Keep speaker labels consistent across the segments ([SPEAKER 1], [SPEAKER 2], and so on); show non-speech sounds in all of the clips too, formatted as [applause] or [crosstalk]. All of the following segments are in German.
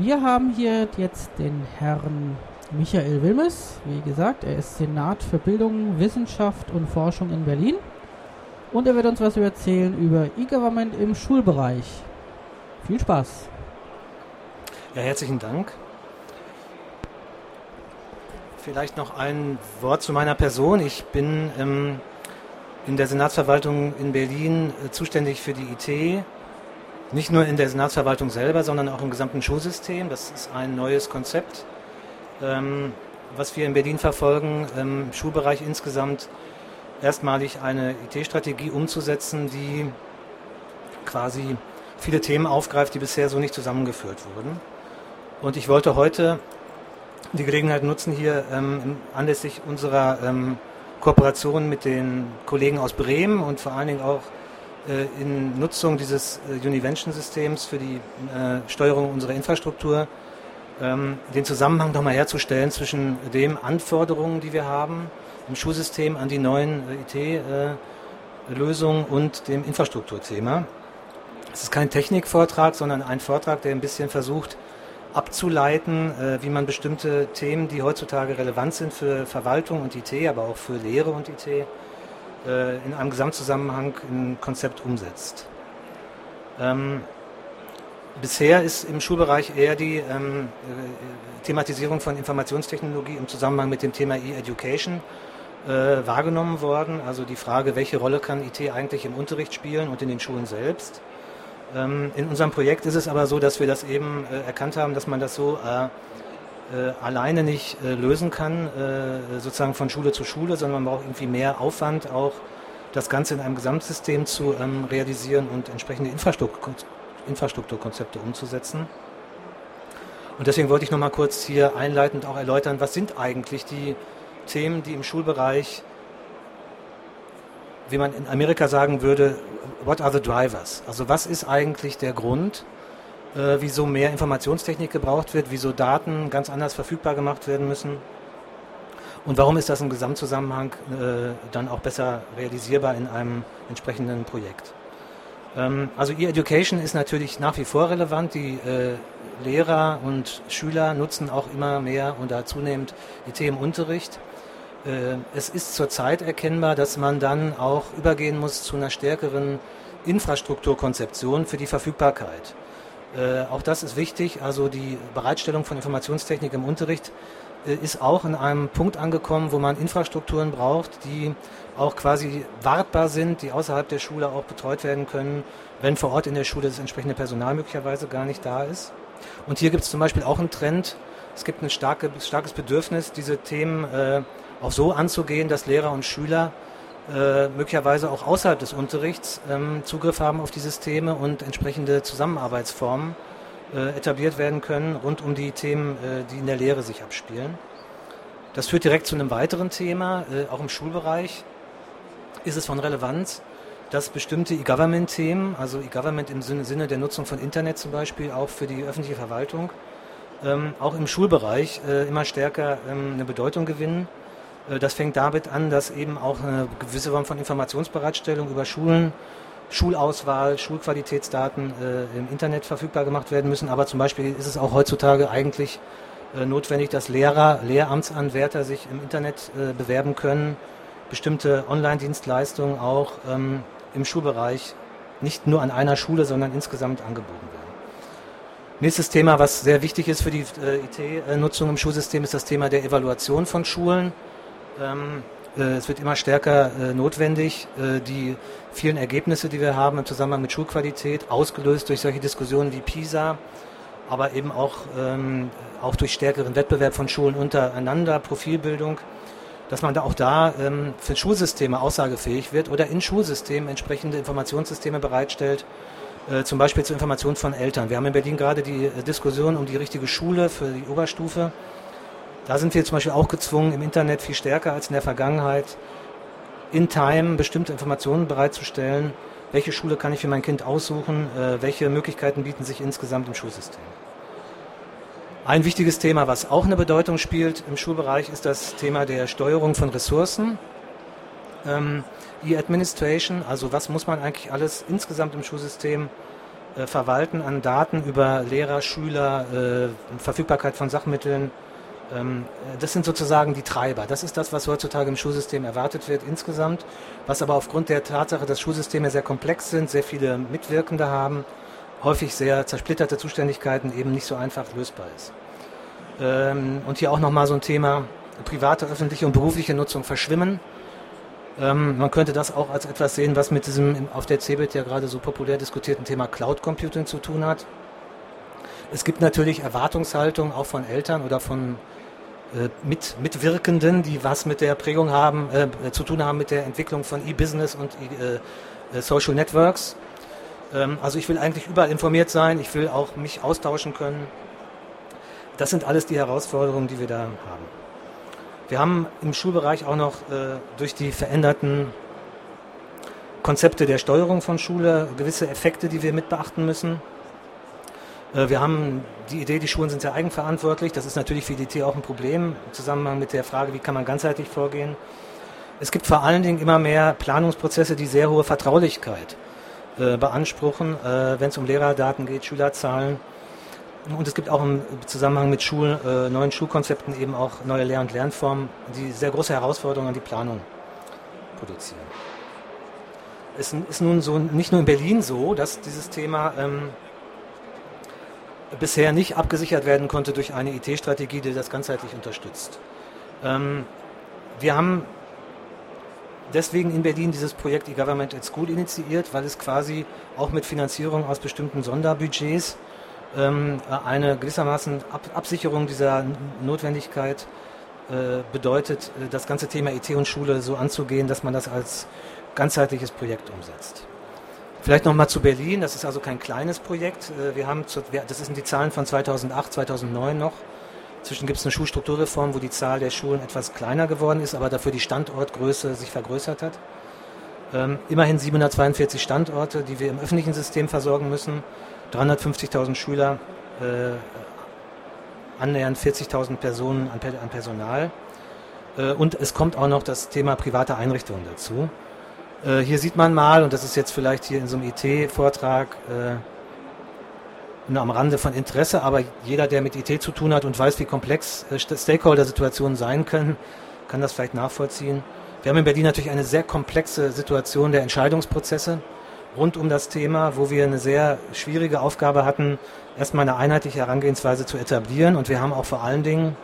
[SPEAKER 1] Wir haben hier jetzt den Herrn Michael Wilmes. Wie gesagt, er ist Senat für Bildung, Wissenschaft und Forschung in Berlin. Und er wird uns was erzählen über E-Government im Schulbereich. Viel Spaß.
[SPEAKER 2] Ja, herzlichen Dank. Vielleicht noch ein Wort zu meiner Person. Ich bin ähm, in der Senatsverwaltung in Berlin äh, zuständig für die IT. Nicht nur in der Senatsverwaltung selber, sondern auch im gesamten Schulsystem. Das ist ein neues Konzept, ähm, was wir in Berlin verfolgen, im Schulbereich insgesamt erstmalig eine IT-Strategie umzusetzen, die quasi viele Themen aufgreift, die bisher so nicht zusammengeführt wurden. Und ich wollte heute die Gelegenheit nutzen, hier ähm, anlässlich unserer ähm, Kooperation mit den Kollegen aus Bremen und vor allen Dingen auch in Nutzung dieses äh, Univention-Systems für die äh, Steuerung unserer Infrastruktur ähm, den Zusammenhang nochmal herzustellen zwischen den Anforderungen, die wir haben im Schulsystem an die neuen äh, IT-Lösungen äh, und dem Infrastrukturthema. Es ist kein Technikvortrag, sondern ein Vortrag, der ein bisschen versucht abzuleiten, äh, wie man bestimmte Themen, die heutzutage relevant sind für Verwaltung und IT, aber auch für Lehre und IT, in einem Gesamtzusammenhang ein Konzept umsetzt. Ähm, bisher ist im Schulbereich eher die ähm, Thematisierung von Informationstechnologie im Zusammenhang mit dem Thema E-Education äh, wahrgenommen worden. Also die Frage, welche Rolle kann IT eigentlich im Unterricht spielen und in den Schulen selbst. Ähm, in unserem Projekt ist es aber so, dass wir das eben äh, erkannt haben, dass man das so äh, äh alleine nicht äh, lösen kann, äh, sozusagen von Schule zu Schule, sondern man braucht irgendwie mehr Aufwand, auch das Ganze in einem Gesamtsystem zu ähm, realisieren und entsprechende Infrastruktur, Infrastrukturkonzepte umzusetzen. Und deswegen wollte ich noch mal kurz hier einleitend auch erläutern, was sind eigentlich die Themen, die im Schulbereich, wie man in Amerika sagen würde, what are the drivers? Also was ist eigentlich der Grund, äh, wieso mehr Informationstechnik gebraucht wird, wieso Daten ganz anders verfügbar gemacht werden müssen und warum ist das im Gesamtzusammenhang äh, dann auch besser realisierbar in einem entsprechenden Projekt. Ähm, also E-Education ist natürlich nach wie vor relevant. Die äh, Lehrer und Schüler nutzen auch immer mehr und da zunehmend IT im Unterricht. Äh, es ist zurzeit erkennbar, dass man dann auch übergehen muss zu einer stärkeren Infrastrukturkonzeption für die Verfügbarkeit. Äh, auch das ist wichtig. Also die Bereitstellung von Informationstechnik im Unterricht äh, ist auch in einem Punkt angekommen, wo man Infrastrukturen braucht, die auch quasi wartbar sind, die außerhalb der Schule auch betreut werden können, wenn vor Ort in der Schule das entsprechende Personal möglicherweise gar nicht da ist. Und hier gibt es zum Beispiel auch einen Trend. Es gibt ein starke, starkes Bedürfnis, diese Themen äh, auch so anzugehen, dass Lehrer und Schüler äh, möglicherweise auch außerhalb des Unterrichts ähm, Zugriff haben auf die Systeme und entsprechende Zusammenarbeitsformen äh, etabliert werden können rund um die Themen, äh, die in der Lehre sich abspielen. Das führt direkt zu einem weiteren Thema, äh, auch im Schulbereich ist es von Relevanz, dass bestimmte E-Government-Themen, also E-Government im Sinne der Nutzung von Internet zum Beispiel, auch für die öffentliche Verwaltung, ähm, auch im Schulbereich äh, immer stärker ähm, eine Bedeutung gewinnen. Äh, das fängt damit an, dass eben auch eine gewisse Form von Informationsbereitstellung über Schulen, Schulauswahl, Schulqualitätsdaten äh, im Internet verfügbar gemacht werden müssen. Aber zum Beispiel ist es auch heutzutage eigentlich äh, notwendig, dass Lehrer, Lehramtsanwärter sich im Internet bewerben können, bestimmte Online-Dienstleistungen auch ähm, im Schulbereich nicht nur an einer Schule, sondern insgesamt angeboten werden. Nächstes Thema, was sehr wichtig ist für die IT-Nutzung im Schulsystem, ist das Thema der Evaluation von Schulen. Ähm, äh, es wird immer stärker äh, notwendig, äh, die vielen Ergebnisse, die wir haben im Zusammenhang mit Schulqualität, ausgelöst durch solche Diskussionen wie PISA, aber eben auch, ähm, auch durch stärkeren Wettbewerb von Schulen untereinander, Profilbildung, dass man da auch da ähm, für Schulsysteme aussagefähig wird oder in Schulsystemen entsprechende Informationssysteme bereitstellt, zum Beispiel zur Information von Eltern. Wir haben in Berlin gerade die Diskussion um die richtige Schule für die Oberstufe. Da sind wir zum Beispiel auch gezwungen, im Internet viel stärker als in der Vergangenheit in Time bestimmte Informationen bereitzustellen. Welche Schule kann ich für mein Kind aussuchen? Äh, welche Möglichkeiten bieten sich insgesamt im Schulsystem? Ein wichtiges Thema, was auch eine Bedeutung spielt im Schulbereich, ist das Thema der Steuerung von Ressourcen. Ähm, E-Administration, also was muss man eigentlich alles insgesamt im Schulsystem äh, Verwalten an Daten über Lehrer, Schüler, äh, Verfügbarkeit von Sachmitteln. Ähm, das sind sozusagen die Treiber. Das ist das, was heutzutage im Schulsystem erwartet wird insgesamt, was aber aufgrund der Tatsache, dass Schulsysteme sehr komplex sind, sehr viele Mitwirkende haben, häufig sehr zersplitterte Zuständigkeiten eben nicht so einfach lösbar ist. Ähm, und hier auch nochmal so ein Thema, private, öffentliche und berufliche Nutzung verschwimmen. Ähm, man könnte das auch als etwas sehen, was mit diesem auf der CeBIT ja gerade so populär diskutierten Thema Cloud Computing zu tun hat. Es gibt natürlich Erwartungshaltung auch von Eltern oder von mit, Mitwirkenden, die was mit der Prägung haben, äh, zu tun haben mit der Entwicklung von E-Business und e, äh, Social Networks. Ähm, also ich will eigentlich überall informiert sein, ich will auch mich austauschen können. Das sind alles die Herausforderungen, die wir da haben. Wir haben im Schulbereich auch noch äh, durch die veränderten Konzepte der Steuerung von Schule gewisse Effekte, die wir mit beachten müssen. Äh, wir haben die Idee, die Schulen sind sehr eigenverantwortlich. Das ist natürlich für die IT auch ein Problem im Zusammenhang mit der Frage, wie kann man ganzheitlich vorgehen. Es gibt vor allen Dingen immer mehr Planungsprozesse, die sehr hohe Vertraulichkeit äh, beanspruchen, äh, wenn es um Lehrerdaten geht, Schülerzahlen. Und es gibt auch im Zusammenhang mit Schulen, neuen Schulkonzepten eben auch neue Lehr- und Lernformen, die sehr große Herausforderungen an die Planung produzieren. Es ist nun so, nicht nur in Berlin so, dass dieses Thema ähm, bisher nicht abgesichert werden konnte durch eine IT-Strategie, die das ganzheitlich unterstützt. Ähm, wir haben deswegen in Berlin dieses Projekt E-Government at School initiiert, weil es quasi auch mit Finanzierung aus bestimmten Sonderbudgets ähm, eine gewissermaßen Ab Absicherung dieser Notwendigkeit äh, bedeutet, äh, das ganze Thema IT und Schule so anzugehen, dass man das als ganzheitliches Projekt umsetzt. Vielleicht nochmal zu Berlin, das ist also kein kleines Projekt. Äh, wir haben, zu, das sind die Zahlen von 2008, 2009 noch. Inzwischen gibt es eine Schulstrukturreform, wo die Zahl der Schulen etwas kleiner geworden ist, aber dafür die Standortgröße sich vergrößert hat. Ähm, immerhin 742 Standorte, die wir im öffentlichen System versorgen müssen. 350.000 Schüler, äh, annähernd 40.000 Personen an, an Personal. Äh, und es kommt auch noch das Thema private Einrichtungen dazu. Äh, hier sieht man mal, und das ist jetzt vielleicht hier in so einem IT-Vortrag äh, nur am Rande von Interesse, aber jeder, der mit IT zu tun hat und weiß, wie komplex äh, Stakeholder-Situationen sein können, kann das vielleicht nachvollziehen. Wir haben in Berlin natürlich eine sehr komplexe Situation der Entscheidungsprozesse rund um das Thema, wo wir eine sehr schwierige Aufgabe hatten, erstmal eine einheitliche Herangehensweise zu etablieren. Und wir haben auch vor allen Dingen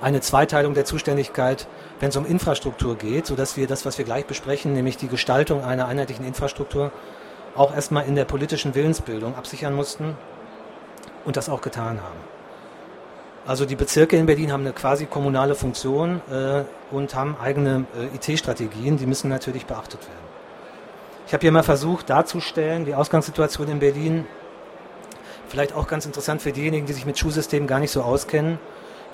[SPEAKER 2] eine Zweiteilung der Zuständigkeit, wenn es um Infrastruktur geht, sodass wir das, was wir gleich besprechen, nämlich die Gestaltung einer einheitlichen Infrastruktur, auch erstmal in der politischen Willensbildung absichern mussten und das auch getan haben. Also die Bezirke in Berlin haben eine quasi kommunale Funktion äh, und haben eigene äh, IT-Strategien, die müssen natürlich beachtet werden. Ich habe hier mal versucht darzustellen, die Ausgangssituation in Berlin, vielleicht auch ganz interessant für diejenigen, die sich mit Schulsystemen gar nicht so auskennen.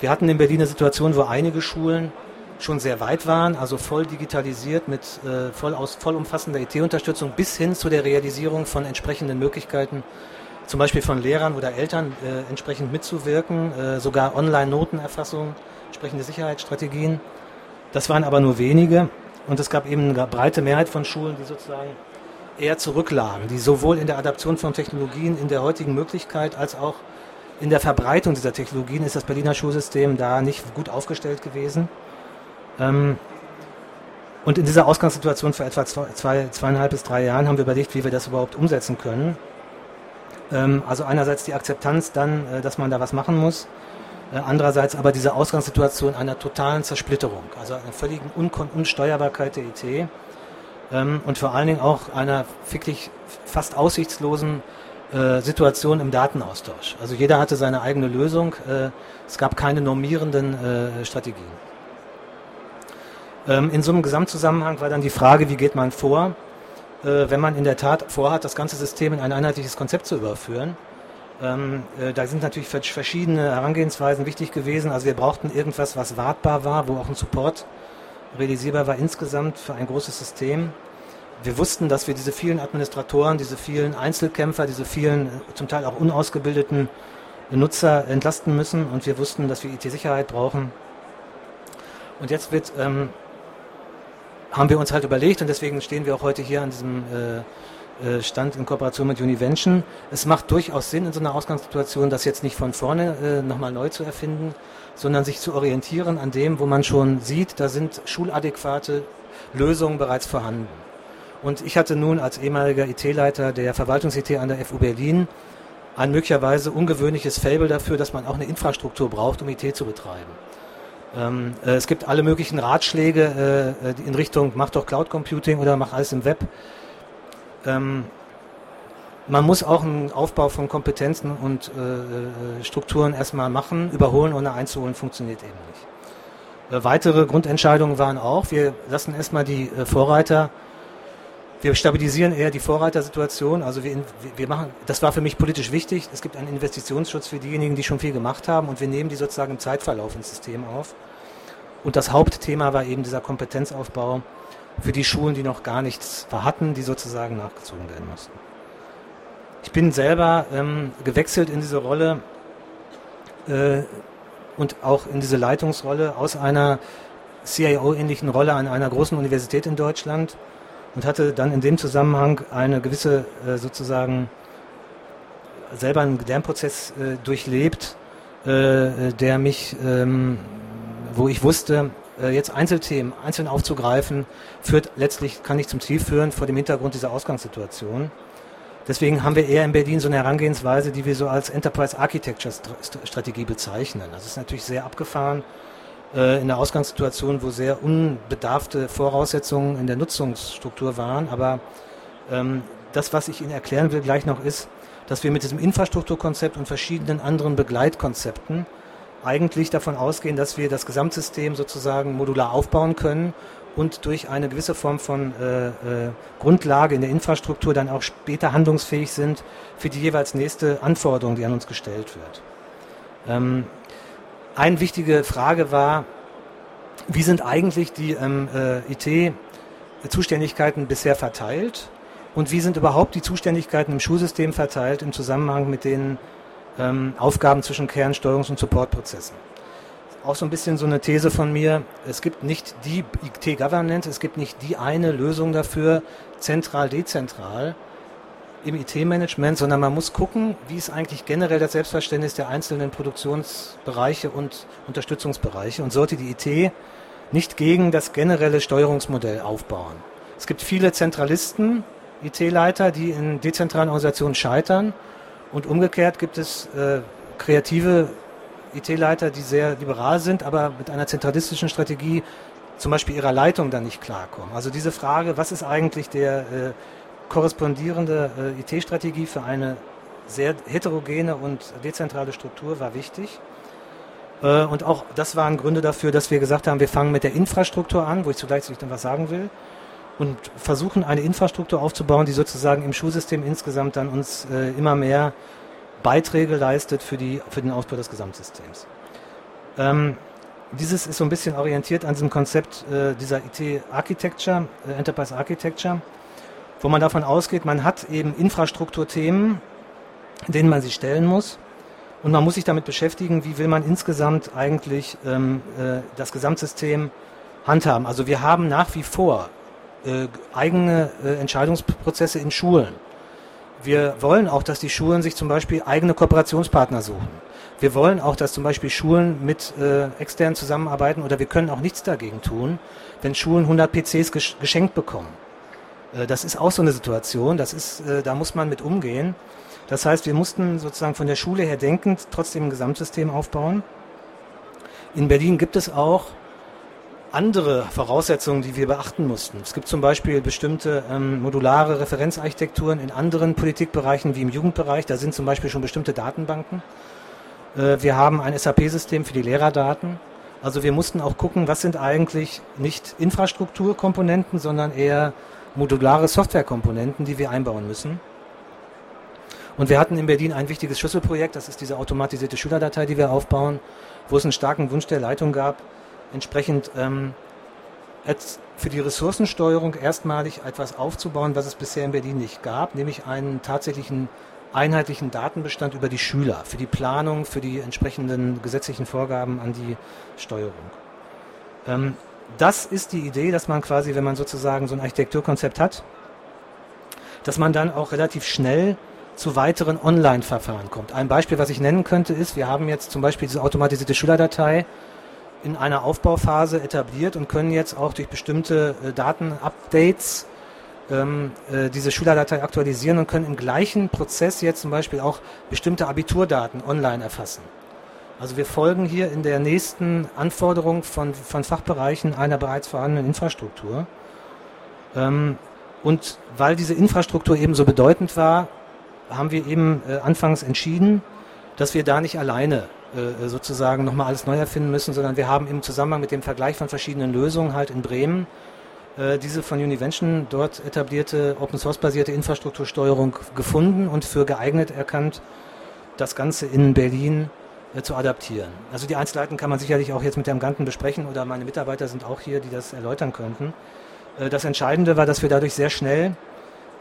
[SPEAKER 2] Wir hatten in Berlin eine Situation, wo einige Schulen schon sehr weit waren, also voll digitalisiert mit äh, voll aus, vollumfassender IT-Unterstützung bis hin zu der Realisierung von entsprechenden Möglichkeiten, zum Beispiel von Lehrern oder Eltern äh, entsprechend mitzuwirken, äh, sogar Online-Notenerfassung, entsprechende Sicherheitsstrategien. Das waren aber nur wenige. Und es gab eben eine breite Mehrheit von Schulen, die sozusagen eher zurücklagen, die sowohl in der Adaption von Technologien in der heutigen Möglichkeit als auch in der Verbreitung dieser Technologien ist das Berliner Schulsystem da nicht gut aufgestellt gewesen. Ähm, und in dieser Ausgangssituation vor etwa zwei, zweieinhalb bis drei Jahren haben wir überlegt, wie wir das überhaupt umsetzen können. Ähm, also einerseits die Akzeptanz dann, äh, dass man da was machen muss äh, andererseits aber diese Ausgangssituation einer totalen Zersplitterung, also einer völligen Un Unsteuerbarkeit der IT ähm, und vor allen Dingen auch einer wirklich fast aussichtslosen äh, Situation im Datenaustausch. Also jeder hatte seine eigene Lösung, es gab keine normierenden Strategien. Ähm, in so einem Gesamtzusammenhang war dann die Frage, wie geht man vor, äh, wenn man in der Tat vorhat, das ganze System in ein einheitliches Konzept zu überführen ähm, äh, da sind natürlich verschiedene Herangehensweisen wichtig gewesen. Also wir brauchten irgendwas, was wartbar war, wo auch ein Support realisierbar war insgesamt für ein großes System. Wir wussten, dass wir diese vielen Administratoren, diese vielen Einzelkämpfer, diese vielen äh, zum Teil auch unausgebildeten Nutzer entlasten müssen und wir wussten, dass wir IT-Sicherheit brauchen. Und jetzt wird, ähm, haben wir uns halt überlegt und deswegen stehen wir auch heute hier an diesem äh, äh, stand in Kooperation mit Univention. Es macht durchaus Sinn in so einer Ausgangssituation, das jetzt nicht von vorne äh, nochmal neu zu erfinden, sondern sich zu orientieren an dem, wo man schon sieht, da sind schuladäquate Lösungen bereits vorhanden. Und ich hatte nun als ehemaliger IT-Leiter der Verwaltungs-IT an der FU Berlin ein möglicherweise ungewöhnliches Fable dafür, dass man auch eine Infrastruktur braucht, um IT zu betreiben. Ähm, äh, es gibt alle möglichen Ratschläge äh, in Richtung, mach doch Cloud Computing oder mach alles im Web. Ähm, man muss auch einen Aufbau von Kompetenzen und äh, äh Strukturen erstmal machen. Überholen ohne einzuholen funktioniert eben nicht. Äh, weitere Grundentscheidungen waren auch, wir lassen erstmal die äh, Vorreiter wir stabilisieren eher die Vorreitersituation. Also wir, wir machen, das war für mich politisch wichtig. Es gibt einen Investitionsschutz für diejenigen, die schon viel gemacht haben und wir nehmen die sozusagen im Zeitverlauf ins System auf. Und das Hauptthema war eben dieser Kompetenzaufbau für die Schulen, die noch gar nichts hatten, die sozusagen nachgezogen werden mussten. Ich bin selber ähm, gewechselt in diese Rolle äh, und auch in diese Leitungsrolle aus einer CIO-ähnlichen Rolle an einer großen Universität in Deutschland und hatte dann in dem Zusammenhang eine gewisse äh, sozusagen selber einen Lernprozess äh, durchlebt, äh, der mich, ähm, wo ich wusste, jetzt Einzelthemen einzeln aufzugreifen, führt letztlich, kann nicht zum Ziel führen vor dem Hintergrund dieser Ausgangssituation. Deswegen haben wir eher in Berlin so eine Herangehensweise, die wir so als Enterprise Architecture Strategie bezeichnen. Das ist natürlich sehr abgefahren in der Ausgangssituation, wo sehr unbedarfte Voraussetzungen in der Nutzungsstruktur waren. Aber ähm, das, was ich Ihnen erklären will gleich noch, ist, dass wir mit diesem Infrastrukturkonzept und verschiedenen anderen Begleitkonzepten eigentlich davon ausgehen, dass wir das Gesamtsystem sozusagen modular aufbauen können und durch eine gewisse Form von äh, äh, Grundlage in der Infrastruktur dann auch später handlungsfähig sind für die jeweils nächste Anforderung, die an uns gestellt wird. Ähm, eine wichtige Frage war, wie sind eigentlich die ähm, äh, IT-Zuständigkeiten bisher verteilt? Und wie sind überhaupt die Zuständigkeiten im Schulsystem verteilt im Zusammenhang mit den ähm, Aufgaben zwischen Kern-, Steuerungs- und Supportprozessen. Auch so ein bisschen so eine These von mir, es gibt nicht die IT-Governance, es gibt nicht die eine Lösung dafür, zentral, dezentral, im IT-Management, sondern man muss gucken, wie ist eigentlich generell das Selbstverständnis der einzelnen Produktionsbereiche und Unterstützungsbereiche und sollte die IT nicht gegen das generelle Steuerungsmodell aufbauen. Es gibt viele Zentralisten, IT-Leiter, die in dezentralen Organisationen scheitern und umgekehrt gibt es äh, kreative IT-Leiter, die sehr liberal sind, aber mit einer zentralistischen Strategie zum Beispiel ihrer Leitung dann nicht klarkommen. Also diese Frage, was ist eigentlich der äh, korrespondierende äh, IT-Strategie für eine sehr heterogene und dezentrale Struktur war wichtig. Äh, und auch das waren Gründe dafür, dass wir gesagt haben, wir fangen mit der Infrastruktur an, wo ich zugleich dann was sagen will, und versuchen eine Infrastruktur aufzubauen, die sozusagen im Schulsystem insgesamt dann uns äh, immer mehr Beiträge leistet für, die, für den Ausbau des Gesamtsystems. Ähm, dieses ist so ein bisschen orientiert an diesem Konzept äh, dieser IT-Architecture, äh, Enterprise Architecture wo man davon ausgeht, man hat eben Infrastrukturthemen, denen man sich stellen muss. Und man muss sich damit beschäftigen, wie will man insgesamt eigentlich ähm, äh, das Gesamtsystem handhaben. Also wir haben nach wie vor äh, eigene äh, Entscheidungsprozesse in Schulen. Wir wollen auch, dass die Schulen sich zum Beispiel eigene Kooperationspartner suchen. Wir wollen auch, dass zum Beispiel Schulen mit äh, externen zusammenarbeiten oder wir können auch nichts dagegen tun, wenn Schulen 100 PCs geschenkt bekommen. Äh, das ist auch so eine Situation, das ist, äh, da muss man mit umgehen. Das heißt, wir mussten sozusagen von der Schule her denkend trotzdem ein Gesamtsystem aufbauen. In Berlin gibt es auch andere Voraussetzungen, die wir beachten mussten. Es gibt zum Beispiel bestimmte ähm, modulare Referenzarchitekturen in anderen Politikbereichen wie im Jugendbereich. Da sind zum Beispiel schon bestimmte Datenbanken. Äh, wir haben ein SAP-System für die Lehrerdaten. Also wir mussten auch gucken, was sind eigentlich nicht Infrastrukturkomponenten, sondern eher modulare Softwarekomponenten, die wir einbauen müssen. Und wir hatten in Berlin ein wichtiges Schlüsselprojekt, das ist diese automatisierte Schülerdatei, die wir aufbauen, wo es einen starken Wunsch der Leitung gab, entsprechend ähm, für die Ressourcensteuerung erstmalig etwas aufzubauen, was es bisher in Berlin nicht gab, nämlich einen tatsächlichen einheitlichen Datenbestand über die Schüler, für die Planung, für die entsprechenden gesetzlichen Vorgaben an die Steuerung. Ähm, das ist die Idee, dass man quasi, wenn man sozusagen so ein Architekturkonzept hat, dass man dann auch relativ schnell zu weiteren Online-Verfahren kommt. Ein Beispiel, was ich nennen könnte, ist, wir haben jetzt zum Beispiel diese automatisierte Schülerdatei in einer Aufbauphase etabliert und können jetzt auch durch bestimmte äh, Datenupdates ähm, äh, diese Schülerdatei aktualisieren und können im gleichen Prozess jetzt zum Beispiel auch bestimmte Abiturdaten online erfassen. Also wir folgen hier in der nächsten Anforderung von, von Fachbereichen einer bereits vorhandenen Infrastruktur. Ähm, und weil diese Infrastruktur eben so bedeutend war, haben wir eben äh, anfangs entschieden, dass wir da nicht alleine äh, sozusagen nochmal alles neu erfinden müssen, sondern wir haben im Zusammenhang mit dem Vergleich von verschiedenen Lösungen halt in Bremen äh, diese von Univention dort etablierte Open Source basierte Infrastruktursteuerung gefunden und für geeignet erkannt, das Ganze in Berlin äh, zu adaptieren. Also die Einzelheiten kann man sicherlich auch jetzt mit Herrn Ganten besprechen oder meine Mitarbeiter sind auch hier, die das erläutern könnten. Äh, das Entscheidende war, dass wir dadurch sehr schnell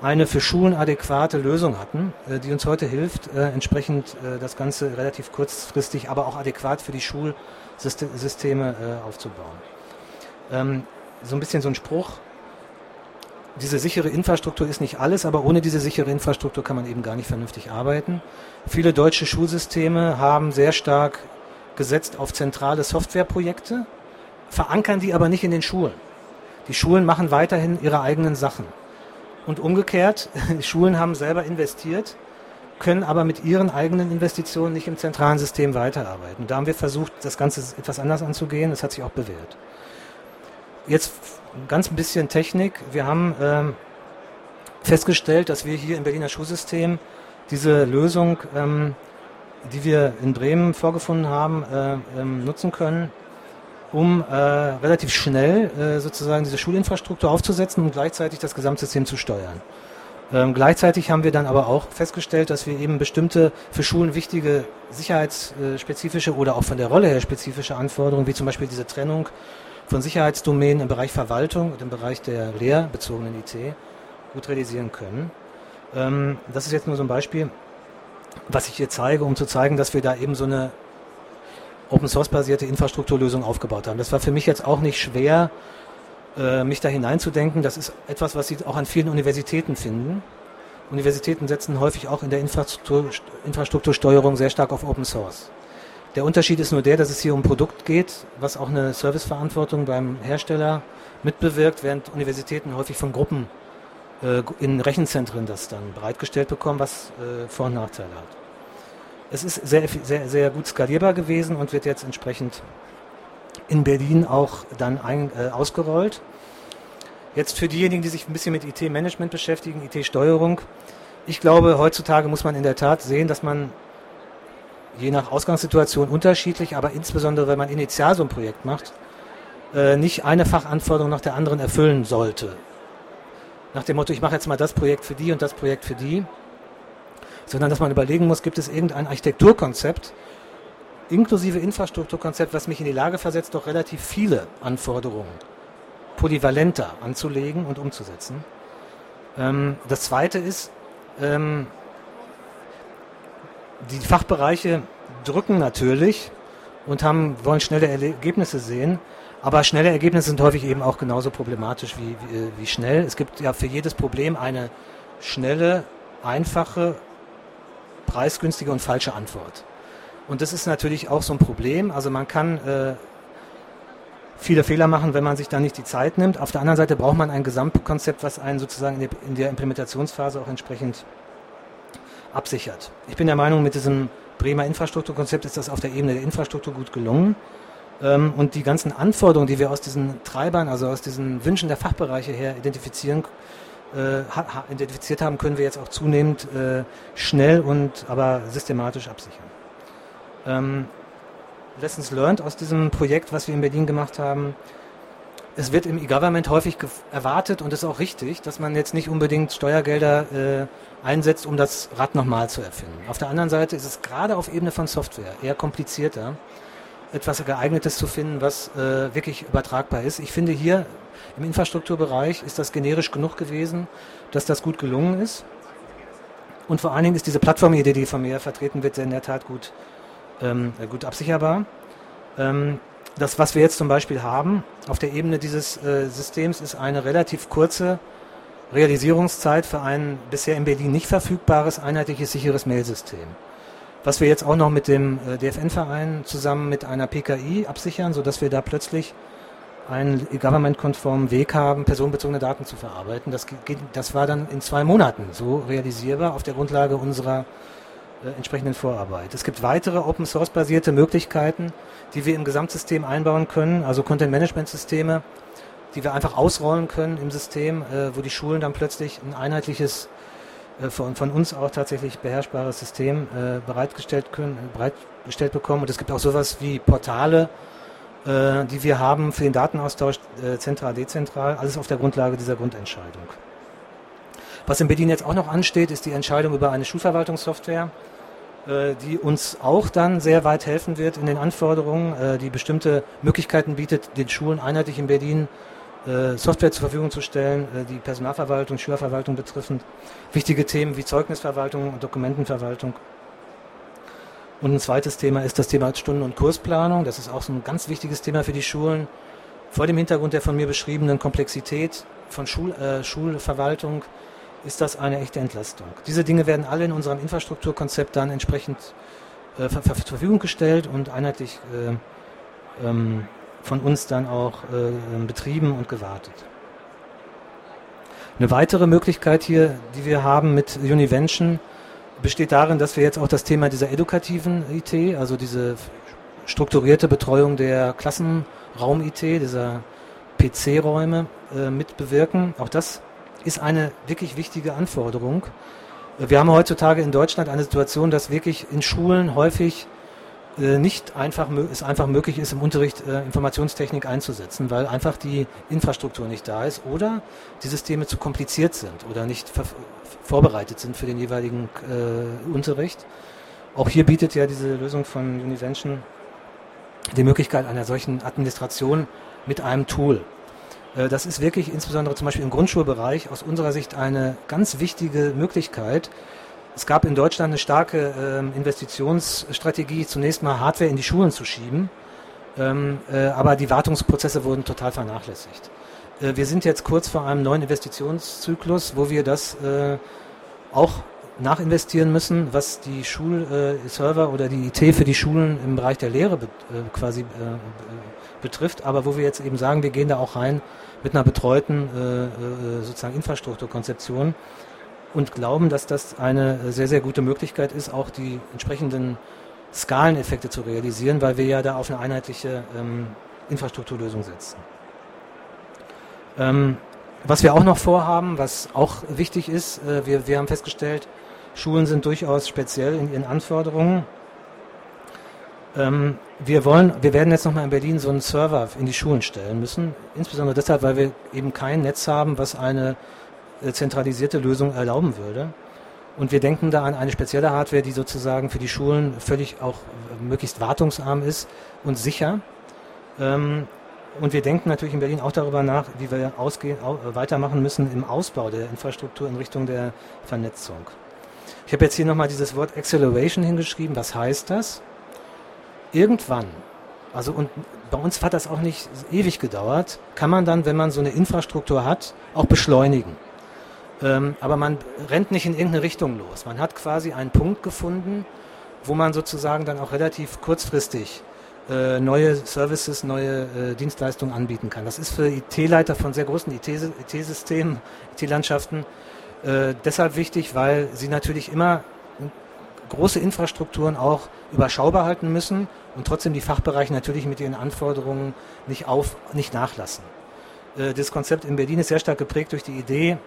[SPEAKER 2] eine für Schulen adäquate Lösung hatten, äh, die uns heute hilft, äh, entsprechend äh, das Ganze relativ kurzfristig, aber auch adäquat für die Schulsysteme aufzubauen. Ähm, so ein bisschen so ein Spruch, diese sichere Infrastruktur ist nicht alles, aber ohne diese sichere Infrastruktur kann man eben gar nicht vernünftig arbeiten. Viele deutsche Schulsysteme haben sehr stark gesetzt auf zentrale Softwareprojekte, verankern die aber nicht in den Schulen. Die Schulen machen weiterhin ihre eigenen Sachen. Und umgekehrt, [laughs] Schulen haben selber investiert, können aber mit ihren eigenen Investitionen nicht im zentralen System weiterarbeiten. Da haben wir versucht, das Ganze etwas anders anzugehen. Das hat sich auch bewährt. Jetzt ganz ein bisschen Technik. Wir haben ähm, festgestellt, dass wir hier im Berliner Schulsystem diese Lösung, ähm, die wir in Bremen vorgefunden haben, äh, ähm, nutzen können, um äh, relativ schnell äh, sozusagen diese Schulinfrastruktur aufzusetzen und gleichzeitig das Gesamtsystem zu steuern. Ähm, gleichzeitig haben wir dann aber auch festgestellt, dass wir eben bestimmte für Schulen wichtige sicherheitsspezifische oder auch von der Rolle her spezifische Anforderungen, wie zum Beispiel diese Trennung von Sicherheitsdomänen im Bereich Verwaltung und im Bereich der lehrbezogenen IT gut realisieren können. Ähm, das ist jetzt nur so ein Beispiel, was ich hier zeige, um zu zeigen, dass wir da eben so eine Open Source basierte Infrastrukturlösung aufgebaut haben. Das war für mich jetzt auch nicht schwer, äh, mich da hineinzudenken. Das ist etwas, was Sie auch an vielen Universitäten finden. Universitäten setzen häufig auch in der Infrastruktur, Infrastruktursteuerung sehr stark auf Open Source. Der Unterschied ist nur der, dass es hier um ein Produkt geht, was auch eine Serviceverantwortung beim Hersteller mitbewirkt, während Universitäten häufig von Gruppen äh, in Rechenzentren das dann bereitgestellt bekommen, was äh, Vor- und Nachteile hat. Es ist sehr, sehr, sehr gut skalierbar gewesen und wird jetzt entsprechend in Berlin auch dann ein, äh, ausgerollt. Jetzt für diejenigen, die sich ein bisschen mit IT-Management beschäftigen, IT-Steuerung. Ich glaube, heutzutage muss man in der Tat sehen, dass man je nach Ausgangssituation unterschiedlich, aber insbesondere wenn man initial so ein Projekt macht, äh, nicht eine Fachanforderung nach der anderen erfüllen sollte. Nach dem Motto, ich mache jetzt mal das Projekt für die und das Projekt für die, sondern dass man überlegen muss, gibt es irgendein Architekturkonzept, inklusive Infrastrukturkonzept, was mich in die Lage versetzt, doch relativ viele Anforderungen polyvalenter anzulegen und umzusetzen. Ähm, das Zweite ist, ähm, die Fachbereiche drücken natürlich und haben, wollen schnelle Ergebnisse sehen, aber schnelle Ergebnisse sind häufig eben auch genauso problematisch wie, wie, wie schnell. Es gibt ja für jedes Problem eine schnelle, einfache preisgünstige und falsche Antwort. Und das ist natürlich auch so ein Problem. Also man kann äh, viele Fehler machen, wenn man sich dann nicht die Zeit nimmt. Auf der anderen Seite braucht man ein Gesamtkonzept, was einen sozusagen in, in der Implementationsphase auch entsprechend absichert. Ich bin der Meinung, mit diesem Bremer Infrastrukturkonzept ist das auf der Ebene der Infrastruktur gut gelungen. Ähm, und die ganzen Anforderungen, die wir aus diesen Treibern, also aus diesen Wünschen der Fachbereiche her identifizieren äh, identifiziert haben, können wir jetzt auch zunehmend äh, schnell und aber systematisch absichern. Ähm, Lessons learned aus diesem Projekt, was wir in Berlin gemacht haben. Es wird im E-Government häufig erwartet und ist auch richtig, dass man jetzt nicht unbedingt Steuergelder äh, einsetzt, um das Rad nochmal zu erfinden. Auf der anderen Seite ist es gerade auf Ebene von Software eher komplizierter, etwas geeignetes zu finden, was äh, wirklich übertragbar ist. Ich finde hier im Infrastrukturbereich ist das generisch genug gewesen, dass das gut gelungen ist. Und vor allen Dingen ist diese Plattformidee, die von mir vertreten wird, in der Tat gut, ähm, gut absicherbar. Ähm, das, was wir jetzt zum Beispiel haben auf der Ebene dieses äh, Systems, ist eine relativ kurze Realisierungszeit für ein bisher in Berlin nicht verfügbares einheitliches sicheres Mailsystem. Was wir jetzt auch noch mit dem äh, DFN-Verein zusammen mit einer PKI absichern, sodass wir da plötzlich einen government-konformen Weg haben, personenbezogene Daten zu verarbeiten. Das, das war dann in zwei Monaten so realisierbar auf der Grundlage unserer äh, entsprechenden Vorarbeit. Es gibt weitere Open-Source-basierte Möglichkeiten, die wir im Gesamtsystem einbauen können, also Content-Management-Systeme, die wir einfach ausrollen können im System, äh, wo die Schulen dann plötzlich ein einheitliches, äh, von, von, uns auch tatsächlich beherrschbares System äh, bereitgestellt, können, bereitgestellt bekommen. Und es gibt auch sowas wie Portale, die wir haben für den Datenaustausch zentral, dezentral, alles auf der Grundlage dieser Grundentscheidung. Was in Berlin jetzt auch noch ansteht, ist die Entscheidung über eine Schulverwaltungssoftware, äh, die uns auch dann sehr weit helfen wird in den Anforderungen, äh, die bestimmte Möglichkeiten bietet, den Schulen einheitlich in Berlin äh, Software zur Verfügung zu stellen, die Personalverwaltung, Schülerverwaltung betreffend. Wichtige Themen wie Zeugnisverwaltung und Dokumentenverwaltung. Und ein zweites Thema ist das Thema Stunden- und Kursplanung. Das ist auch so ein ganz wichtiges Thema für die Schulen. Vor dem Hintergrund der von mir beschriebenen Komplexität von Schul, äh, Schulverwaltung ist das eine echte Entlastung. Diese Dinge werden alle in unserem Infrastrukturkonzept dann entsprechend äh, zur Verfügung gestellt und einheitlich äh, ähm, von uns dann auch äh, betrieben und gewartet. Eine weitere Möglichkeit hier, die wir haben mit Univention, besteht darin, dass wir jetzt auch das Thema dieser edukativen IT, also diese strukturierte Betreuung der Klassenraum-IT, dieser PC-Räume äh, mit bewirken. Auch das ist eine wirklich wichtige Anforderung. Wir haben heutzutage in Deutschland eine Situation, dass wirklich in Schulen häufig äh, nicht einfach es einfach möglich ist, im Unterricht äh, Informationstechnik einzusetzen, weil einfach die Infrastruktur nicht da ist oder die Systeme zu kompliziert sind oder nicht vorbereitet sind für den jeweiligen äh, Unterricht. Auch hier bietet ja diese Lösung von Univention die Möglichkeit einer solchen Administration mit einem Tool. Äh, das ist wirklich insbesondere zum Beispiel im Grundschulbereich aus unserer Sicht eine ganz wichtige Möglichkeit, es gab in Deutschland eine starke ähm, Investitionsstrategie, zunächst mal Hardware in die Schulen zu schieben, ähm, äh, aber die Wartungsprozesse wurden total vernachlässigt. Äh, wir sind jetzt kurz vor einem neuen Investitionszyklus, wo wir das auch nachinvestieren müssen, was die Schulserver äh, oder die IT für die Schulen im Bereich der Lehre äh, quasi äh, betrifft, aber wo wir jetzt eben sagen, wir gehen da auch rein mit einer betreuten sozusagen Infrastrukturkonzeption und glauben, dass das eine sehr, sehr gute Möglichkeit ist, auch die entsprechenden Skaleneffekte zu realisieren, weil wir ja da auf eine einheitliche ähm, Infrastrukturlösung setzen. Ähm, was wir auch noch vorhaben, was auch wichtig ist, wir, wir haben festgestellt, Schulen sind durchaus speziell in ihren Anforderungen. Ähm, wir wollen, wir werden jetzt nochmal in Berlin so einen Server in die Schulen stellen müssen, insbesondere deshalb, weil wir eben kein Netz haben, was eine äh, zentralisierte Lösung erlauben würde. Und wir denken da an eine spezielle Hardware, die sozusagen für die Schulen völlig auch äh, möglichst wartungsarm ist und sicher. Ähm, und wir denken natürlich in Berlin auch darüber nach, wie wir ausgehen, äh, weitermachen müssen im Ausbau der Infrastruktur in Richtung der Vernetzung. Ich habe jetzt hier nochmal dieses Wort Acceleration hingeschrieben. Was heißt das? Irgendwann, also und bei uns hat das auch nicht ewig gedauert, kann man dann, wenn man so eine Infrastruktur hat, auch beschleunigen. Ähm, aber man rennt nicht in irgendeine Richtung los. Man hat quasi einen Punkt gefunden, wo man sozusagen dann auch relativ kurzfristig äh, neue Services, neue äh, Dienstleistungen anbieten kann. Das ist für IT-Leiter von sehr großen IT-Systemen, IT-Landschaften äh, deshalb wichtig, weil sie natürlich immer große Infrastrukturen auch überschaubar halten müssen und trotzdem die Fachbereiche natürlich mit ihren Anforderungen nicht, auf, nicht nachlassen. Äh, das Konzept in Berlin ist sehr stark geprägt durch die Idee,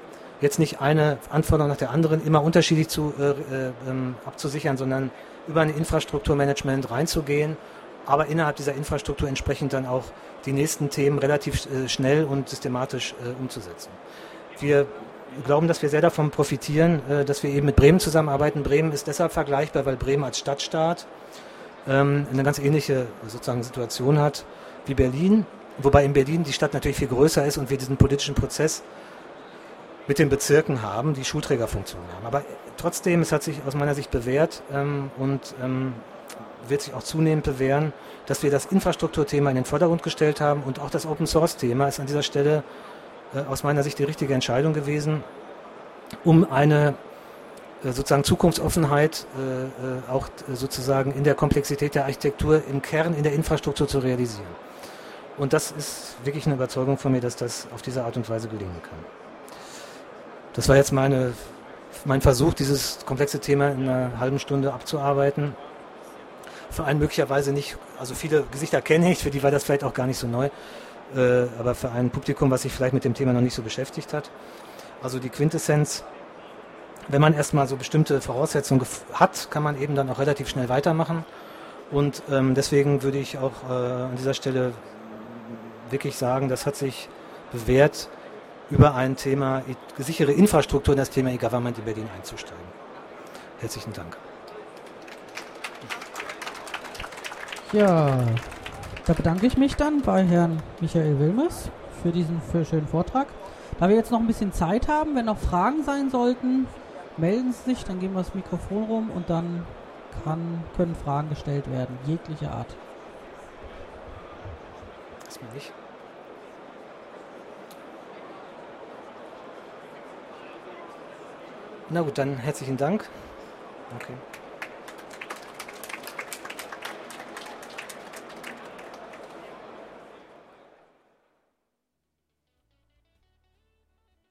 [SPEAKER 2] jetzt nicht eine Anforderung nach der anderen immer unterschiedlich zu, äh, äh, ähm, abzusichern, sondern über ein Infrastrukturmanagement reinzugehen, aber innerhalb dieser Infrastruktur entsprechend dann auch die nächsten Themen relativ äh, schnell und systematisch äh, umzusetzen. Wir glauben, dass wir sehr davon profitieren, äh, dass wir eben mit Bremen zusammenarbeiten. Bremen ist deshalb vergleichbar, weil Bremen als Stadtstaat ähm, eine ganz ähnliche sozusagen Situation hat wie Berlin, wobei in Berlin die Stadt natürlich viel größer ist und wir diesen politischen Prozess mit den Bezirken haben, die Schulträgerfunktion haben. Aber trotzdem, es hat sich aus meiner Sicht bewährt ähm, und ähm, wird sich auch zunehmend bewähren, dass wir das Infrastrukturthema in den Vordergrund gestellt haben und auch das Open Source Thema ist an dieser Stelle aus meiner Sicht die richtige Entscheidung gewesen, um eine äh, sozusagen Zukunftsoffenheit äh, äh, auch sozusagen in der Komplexität der Architektur im Kern in der Infrastruktur zu realisieren. Und das ist wirklich eine Überzeugung von mir, dass das auf diese Art und Weise gelingen kann. Das war jetzt meine, mein Versuch, dieses komplexe Thema in einer halben Stunde abzuarbeiten. Für einen möglicherweise nicht, also viele Gesichter kenne ich, für die war das vielleicht auch gar nicht so neu, äh, aber für ein Publikum, was sich vielleicht mit dem Thema noch nicht so beschäftigt hat. Also die Quintessenz wenn man erstmal so bestimmte Voraussetzungen hat, kann man eben dann auch relativ schnell weitermachen. Und ähm, deswegen würde ich auch äh, an dieser Stelle wirklich sagen, das hat sich bewährt, über ein Thema sichere Infrastruktur in das Thema E-Government in Berlin einzusteigen. Herzlichen Dank.
[SPEAKER 1] Ja, da bedanke ich mich dann bei Herrn Michael Wilmes für diesen für schönen Vortrag. Da wir jetzt noch ein bisschen Zeit haben, wenn noch Fragen sein sollten, melden Sie sich, dann geben wir das Mikrofon rum und dann kann, können Fragen gestellt werden, jeglicher Art.
[SPEAKER 2] Erstmal nicht. Na gut, dann herzlichen Dank. Okay.